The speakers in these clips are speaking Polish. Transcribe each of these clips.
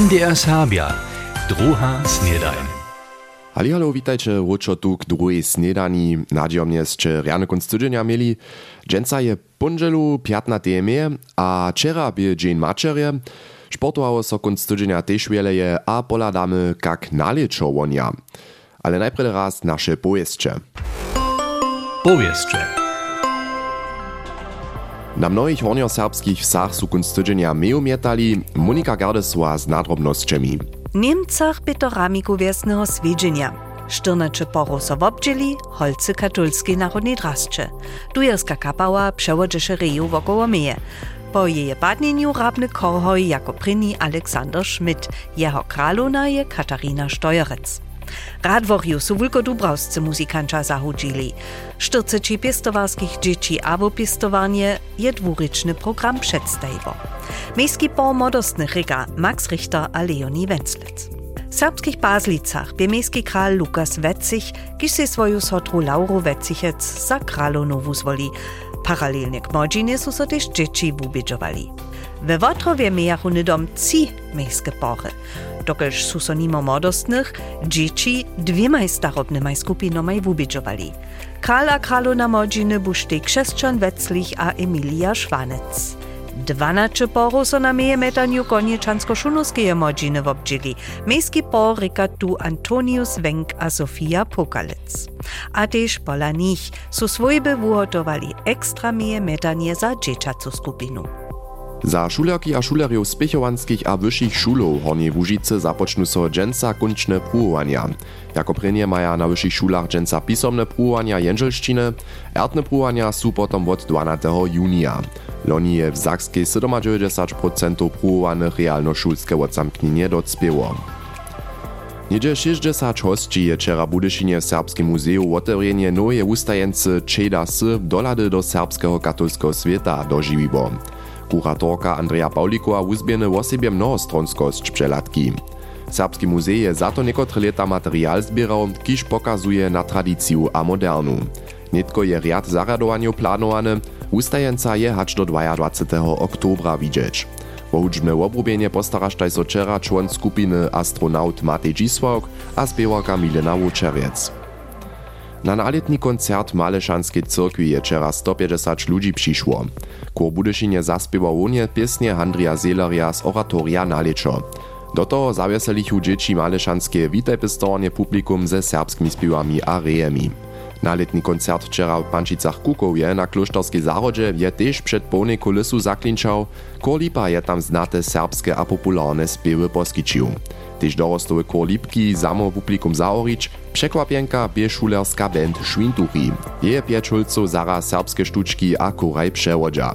MDR Sabia, druha snedajn. Halihalo, witajcie łuczo tu k drugiej snedani. Nadziomnie ste rjane konc tydzienia mieli. Dżęca je punżelu, piatna temie, a wczera by dzień maczerje. Sportowało so konc tydzienia też wieleje, a poladamy kak nalieczo wonia. Ale najpierw raz nasze pojeźdźcze. Powieszcze. Na mnohých hornioserbskich wsach su kunst tydzienia meju mietali, Monika Gardesła z nadrobnosćemi. Niemcach Petoramiku wiesnego swiedzenia. Sztyrnacze poro so wobdzieli, holcy katolskiej narodnej drascze. Dujerska kapała przewodziesze reju wokoło meje. Po korhoj jako pryni Aleksander Schmidt, jeho kraluna je Katarina Steuerec. Radworju su wulko dubrawscy muzikanča zahudzili. 40 pistowarskich dzieci abo pistowanie je dwuryczny program przedstawiło. Miejski po modostnych ryga Max Richter a Leonie Wenzlitz. W serbskich Baslicach by miejski kral Lukas Wetzich, kiż se swoju sotru Lauru Wetzichec za kralonowu zwoli. Paralelnie k młodzinie su so też dzieci wubidżowali. We Wotrowie mijachu nydom ci miejskie pory. Dokelž su so nimo modostnych, dzieci dwiemaj starobnymaj skupinomaj wubidżowali. Kral a kraluna młodziny buszty krzeszczan Wetzlich a Emilia Szwanec. Dwanacze poru so na meje metaniu konieczansko-szunowskie młodziny wobdzili. Miejski por ryka tu Antonius Wenk a Sofia Pokalec. A też pola nich su swojby wuhotowali ekstra meje metanie za dzieciacu skupinu. Za šulerki a šulerjów z a wyższych szulów Horniej Łužice započnu so dżęca kunčne pruwania. Jako prenie maja na wyższych szulach dżęca pisomne pruwania jędzelszczyny, ertne pruwania su potom od 12 junia. Loni je w Zakskiej 97% pruwanych realno-szulskie odzamknienie docpieło. Niedzie 60 hostí je wczera Budyšinie w Serbskim Muzeju otewrenie nowe ustajence Čedasy dolady do serbskiego katolskiego świata dožiwiło. Kuratorka Andrea Paulikowa uzbiene w osobie mnohostronskość przelatki. Serbski muzej je za to niekotre lata materiał zbierał, kiż pokazuje na tradycję a modernu. Nitko je riad zaradowaniu planowany, ustajenca je hacz do 22 oktobra widzieć. Hudźbne obrubienie postaraštaj so wczera człon skupiny astronaut Matej Dzisławk a spiewarka Milena Łuczeriec. Na naletni koncert Malešanskiej cyrkwi je wczera 150 ludzi przyszło. Kór Budyšinie zaspiewał łonie piesnie Andrija Zeleria z oratoria Naleczo. Do toho zawieselichu dzieci Maleszanskie witaj pistornie publikum ze serbskimi śpiewami a rejemi. Naletni koncert wczera w Pančicach na klosztorskiej zarodzie je też przed pełnej kulisu zaklinczał, Korlipa je tam znate serbskie a popularne spiewy poskiczył. Tyž dorostowy Korlipki samo publikum zaorić, przekwapienka bie szulerska band Švintuchi. Je pieczulców zara serbskie sztuczki a kuraj przewodzia.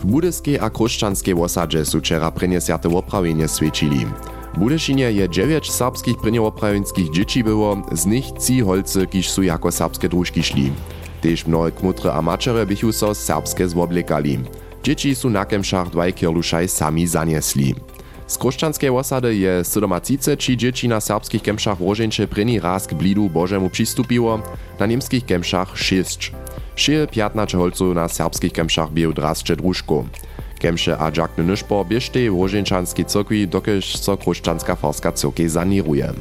W budyskiej a kruszczanskiej osadzie su wczera preniesiate oprawienie świecili. W Budyšinie je 9 serbskich pryniowoprawienskich dzieci było, z nich ci holcy, kiż su jako serbskie drużki szli. Tež mnohe kmutry a mačere bychu so serbskie zwoblekali. Dzieci su na kemšach dwaj kierlušaj sami zaniesli. Z kruszczanskiej osady je 37 dzieci na serbskich kemšach włożeńcze pryni raz k blidu Bożemu przystupiło, na niemskich kemšach 6. Šie 15 holców na serbskich kemšach bieł drascze drużku. Kemše a dżakny nyszpo bieżtej włożeńczanskiej cyrkwi, dokelž so kruszczanska farska cyrkej saniruje.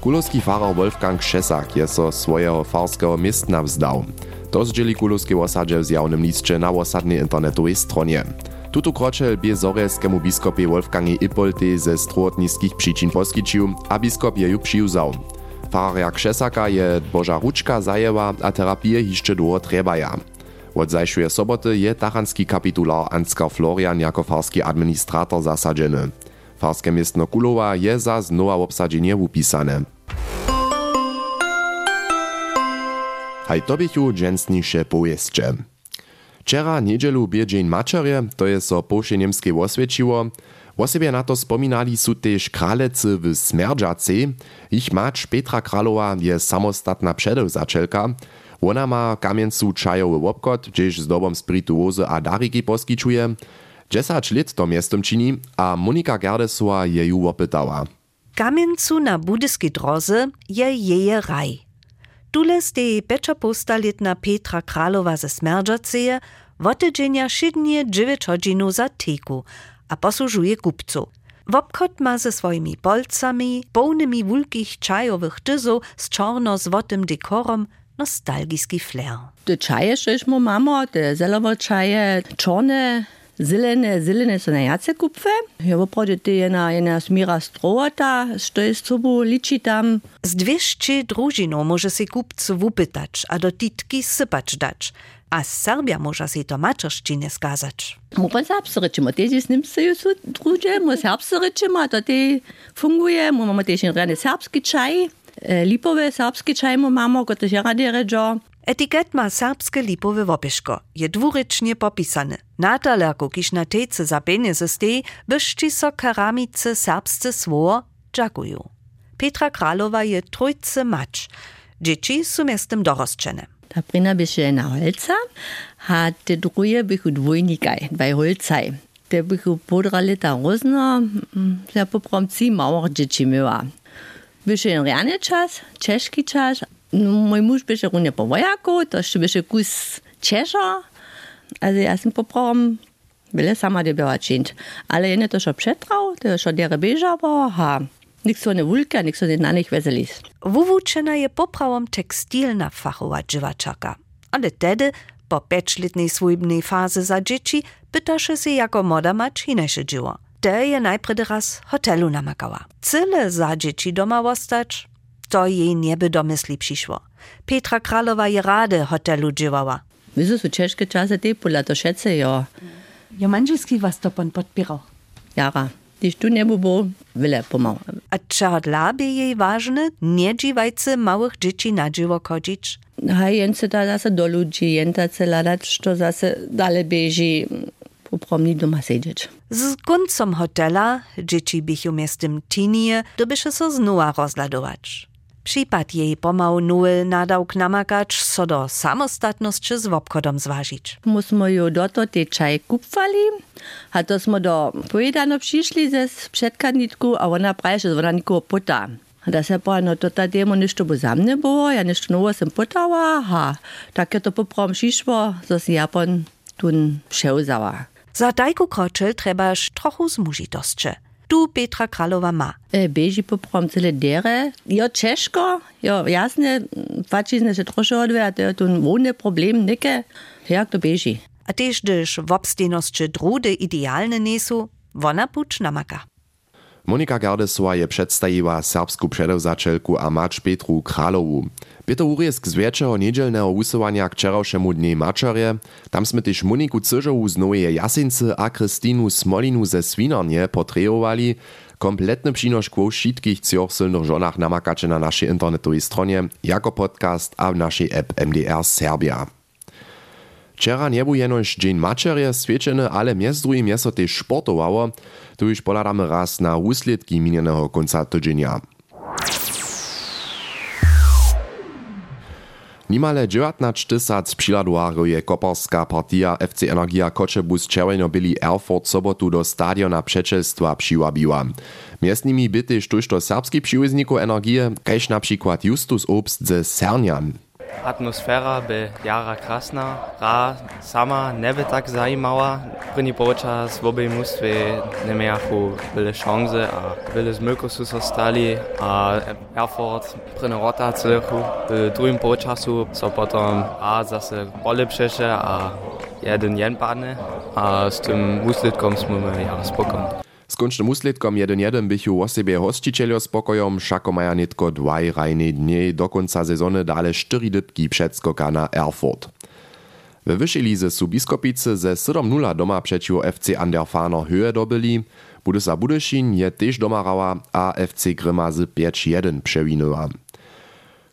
Kulowski farar Wolfgang Šesak je so swojego farskiego miestna wzdał. To zdzieli kulowskiej osadzie w zjawnym liście na osadnej internetowej stronie. Tutu kročel bie zorelskemu biskopie Wolfgangi Ipolte ze strotniskich przyczyn poskičił, a biskop je ju přiwzał. Fararja Krzesaka je Boża ruczka zajęła, a terapie jeszcze długo trebaja. Od zajszuje soboty je tachanski kapitular Ansgar Florian jako farski administrator zasadzeny. Farskie miestno Kulowa je za znowa obsadzenie upisane. Haj to bychu dżęsnisze pojeźdźcze. Wczera niedzielu bie dzień to je so połsze niemskie osvědčiło. O sobie na to spominali su też kralecy w Smerdżace. Ich macz Petra Kralowa je samostatna przedewzačelka. Ona ma kamieńcu czajowy obkot, gdzieś z dobą spiritu wozy a dariki poskiczuje. 10 lat to miestom czyni, a Monika Gerdesowa je ju opytała. Kamieńcu na budyskiej drodze je jeje raj. Tule stej peczapostaletna Petra Kralowa ze Smerdżaceje, wotydzienia szydnie 9 godzinu za teku, a posłużuje kupcu. Wobchod ma ze swoimi polcami, pełnymi wulkich czajowych dyzów z czarno-złotym dekorom nostalgiski flair. Te czaje, mu mamo, te zelovo czaje, czarne, zelene, zelene są najjace kupwe. Ja woprawdzie to jedna, jedna smira strowata, što je z sobą liczy tam. Z 200 drużinów może się kupcu wypytać, a do titki sypać dać. A Serbia może się to maczerszczynie skazać. Mu pan serbsce ryczymy, te z nim się su drugie, mu serbsce ryczymy, to te funguje, mu mamy też rene serbski czaj, lipowe serbski czaj mu mamy, ko też rady redzą. Etiket ma serbskie lipowe wopieszko. Je dwurycznie popisane. Na talerku, kiż na tejce za pieniądze stej, byszczy so keramice serbsce słowo dziakują. Petra Kralowa je trójce macz. Dzieci są miastem dorosczene. Ta prina byše na holca, a te drugie bychu dvojnikaj, dvaj holcaj. Te bychu podrali ta rozno, ja poprom ci małych dzieci. Byše en rany czas, czeszki czas, mój mąż byše runie po wojaku, to jeszcze byše kus Czesza, also ja sam poprom, byle sama de była czynić. Ale ja nie to šo przetrał, to šo dere beža, bo ha, niks so ne wulka, niks so ne na nich weselis. Wuwučena je poprawom tekstilna fachowa dziwaczaka. Ale tedy, po pięćletnej swójbnej fazy za dzieci, pytaše się jako moda mać inejsze dzieło. Te je najpierw raz hotelu namakała. Cyle za dzieci doma ostać, to jej nie by do myśli przyszło. Petra Kralowa je rade hotelu dziewała. Wieso su czeszkie czasy te pula to szece, jo. Jo manželski vas to pan podpirał. Jara. Když tu nie było, wyle pomał. A czar dla by jej ważne, nie dziwajcy małych dzieci na dzieło chodzić? A jence da zase do ludzi, se ladać, što zase dale bieži, popromni doma siedzieć. Z końcem hotela, dzieci bychu miastem tinie, dobysze so znowa rozladować. Przypad jej pomału nuły nadał namakać, so do samostatności z obchodom zważyć. Musimy ju do to te czaj kupwali, a to smo do pojedano przyszli ze przedkanitku, a ona praje, że ona nikogo puta. A da se pa, no to ta demo ništo bo za mne ja ništo novo sem putała, ha, tak je to poprom šišło, so si Japon tun převzała. Za tajku kročel trebaš trochu zmužitostče. Tu Petra Kralowa ma. E, Beži poprom cele dere, jo češko, jo jasne, fačizne se troše odve, a to je tu vone problem, neke, jak to beži. A tež dyż w obstejnosće drude idealne nesu, wona puč namaka. Monika Gardesova je przedstawiła serbsku przedewzačelku a macz Petru Kralowu. Peter Uriesk z wieczego niedzielnego usuwania k wczorajszemu dnie Maczarje, tam sme też Moniku Cyżowu z Nowej Jasincy a Krystinu Smolinu ze Swinarnie potrejowali. Kompletny przynosz kło wszystkich cioch silnych żonach namakacie na naszej internetowej stronie, jako podcast a w naszej app MDR Serbia. Wczera nie był jenoś dzień Maczarje świeczeny, ale między drugim jest to też sportowało, tu już poladamy raz na usledki minionego końca tydzienia. Nimale 19 tysac přiladowarów je koparska partia FC Energia Koczebus Czerweno-Byli Erfurt sobotu do stadiona przeczelstwa přiwabiła. Między nimi byty sztuż do serbski przyłezniku Energie, kaž na przykład Justus Obst ze Sernian. Atmosfera by jara krasna, ra sama neby tak zajímała. První počas v obej mústve nemiachu byle šance a byle zmylko sú sa stali a Erfurt prvná rotáciu. V druhým počasu so potom a zase polepšeše a jeden jen padne a s tým úsledkom sme jara spokojní. Z končnym úsledkom 1-1 bychu o sebe hostiteľo spokojom, všako maja netko dvaj rajne dnie do konca sezony dale 4 dybki przedskoka na Erfurt. We wyższej lize su Biskopice ze 7-0 doma przeciw FC Anderfano höhe dobyli, Budysa Budyszin je też domarała, a FC Gryma z 5-1 przewinęła.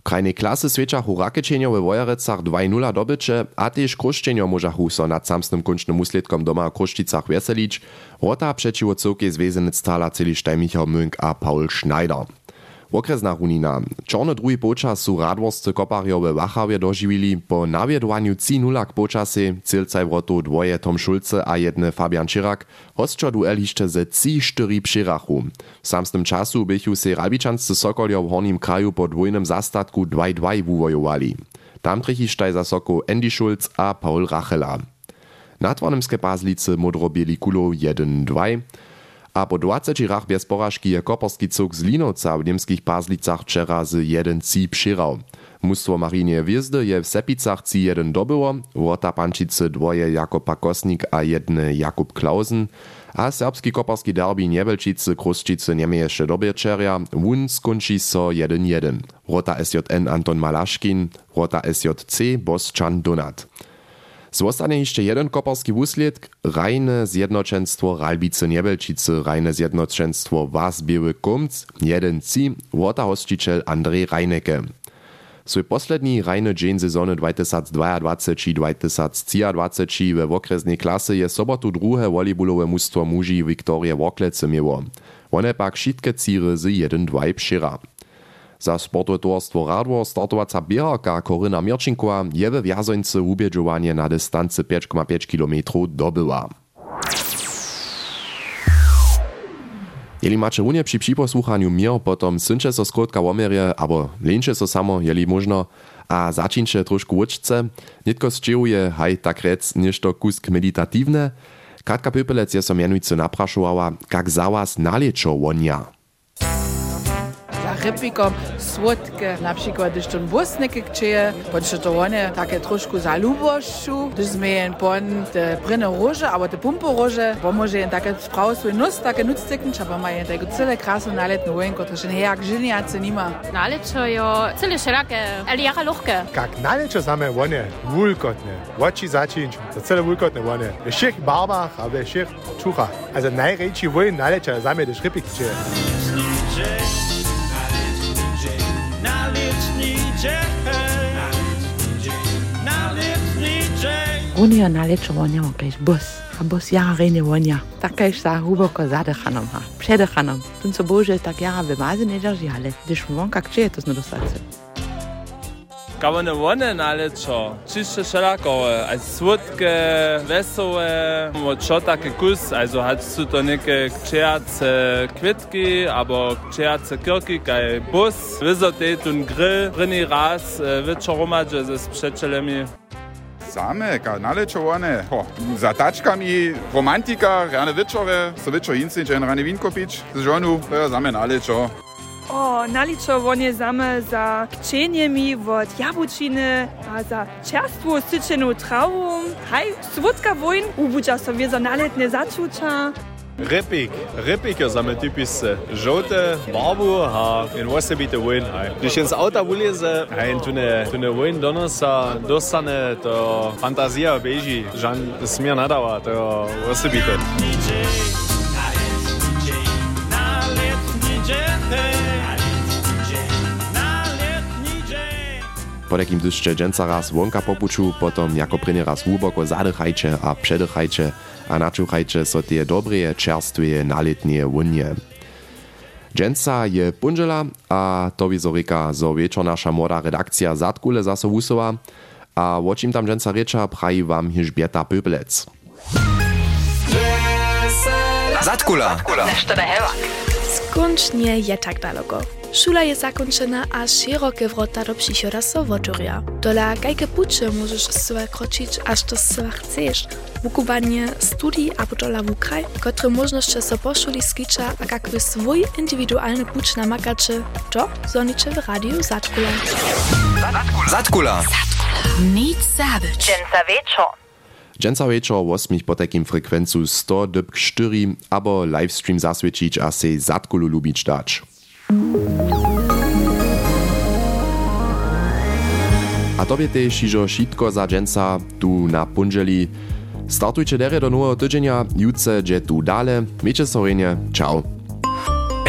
Krajnej klasy swieczachu rakečenjo we Wojerecach 2-0 dobycze, a też kruščenjo możachu so nad samsnym končnym usledkom doma w Kruščicach weselić, rota przeciwo całkie związenic stala celištaj Michał Münk a Paul Schneider. Okresna runina. Czarne drugi počas su radworscy koparjo we Wachawie dożywili po nawiedowaniu 3-0 k počasy, cylcaj wrotu dwoje Tom Schulze a jedne Fabian Czyrak, hostczo duel hiszcze ze 3-4 przyrachu. W samsnym czasu bychu se Rabičanscy Sokoljo w Hornim kraju po dwójnym zastatku 2-2 wuvojowali. Tam trichištaj za Soko Andy Schulz a Paul Rachela. Na tvornym skepazlicy modrobieli kulo 1-2, A po 20 rach bez porażki je koperski cuk z Linowca w niemskich Pazlicach wczera z 1-3 przyrał. Mustwo Marinie Wjezdy je w Sepicach 3-1 dobyło, Łota Pančice dwoje Jakub Pakosnik a jedny Jakub Klausen, a serbski koperski derby Niebelčice Kruščice nie jeszcze dobieczeria, wun skunči so 1-1. Rota SJN Anton Malaszkin, Rota SJC Boschan Donat. Zostanie jeszcze jeden koperski wuslet, Rajne Zjednoczeństwo Ralbice Niebelčice, Rajne Zjednoczeństwo Was Biły Kumc, 1-3, Rota hosticiel Andrzej Rajneke. Svoj poslední rajny dzień sezony 2022-2023 we okresnej klasy je sobotu druhe volejbolowe mustwo muži Viktorie Woklece miło. One pak wszystkie ciry z 1-2 przyra. Za sportotorstwo Radwo startowaca bieharka Koryna Mirčinková je we wjazońce ubieđovanie na dystancy 5,5 km dobyła. Jeli macie runie przy przyposłuchaniu mir, potom syncze so skrótka womerie, albo leńcze so samo, jeli można, a zaczyncie troszkę uczce, nitko zczyłuje, haj tak rec, nieszto kusk meditatiwne. Katka Pypelec je so mianujcy napraszowała, jak za was nalieczo wonia. Rybikom słodkie, na przykład gdyż ten bosniki kcieje, bądź to one takie troszkę zaluboszczu, gdyż zmieją pon te bryne róże, albo te pumpo róże, bo może jen takie sprawy swój nos takie nuctykn, trzeba mają tego cyle krasy naletne wojenko, to się jak żyniacy nima. Naleczo jo cyle szerokie, ale jaka luchke. Jak naleczo same one, wulkotne, oči začić, to cele wulkotne one, we všech barbach, a we všech čuchach. Also najrejči wojen naleczo same gdyż rybik kcieje. Unia naleczo wonia, kajś bos, a bos ja rejne wonia. Tak kajś za huboko zadechanom ha, przedechanom. Tun co tak ja wymazy nie drži, ale gdyż wonka kcieje to znedostatce. Kawone wone naleczo, czyste szelakowe, also słodkie, wesołe, mo takie kus, also hat su to neke kczejace kwitki, albo kczejace kirki, kaj bus, wyzote tun grill, bryni raz, wieczoromadże ze sprzeczelemi. same kanale čuvane ho, za tačkami romantika, rane večove, so večo Incič in Rane Vinkopič, z ženu, to je zame nalečo. O, naličo on je zame za kčenjemi od jabučiny, a za čerstvu sičenu travu. Haj, svodka vojn, ubuča so vje za naletne začuča. Rypik, rypik je same typisce. Żółte, barbu, a in osobite wojn. Když jen z auta wyleze, a jen tune, tune wojn donosa, dostane, to fantazja beži, žan smier nadawa, to osobite. Po takim dyszcze dżęca raz wonka popuczu, potom jako prynie raz głęboko zadychajcie a przedychajcie, a načuchajcie so tie dobrie, czerstwie, naletnie wunie. Dżęca je punżela, a to zorika, zo wieczor nasza młoda redakcja Zatkule zase a czym tam dżęca rycza, praji wam Hiżbieta Pöbelec. Zatkula. Skończnie je tak daleko. Szula je zakończona, a szerokie wrota do przychoda so otworia. Dola kajke pucze możesz sobie kroczyć, aż to sobie chcesz. Wukubanie studii a dola wukraj, które możności so poszuli skicza, a kakwy swój indywidualny pucz namakacze, to zonicze w radiu Zatkula. Zatkula. Nic zabyć. Dżęca wieczor. Dżęca wieczor 8 po takim frekwencu 100 dyb 4, abo livestream zaswiecić a se Zatkulu lubić dać. A tobie też iżo šitko za dżęca tu na punżeli. Startujcie dere do nowego tydzienia, jutce gdzie tu dale. Miejcie sorenie, ciao.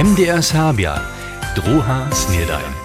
MDR Serbia. Druha snedajn.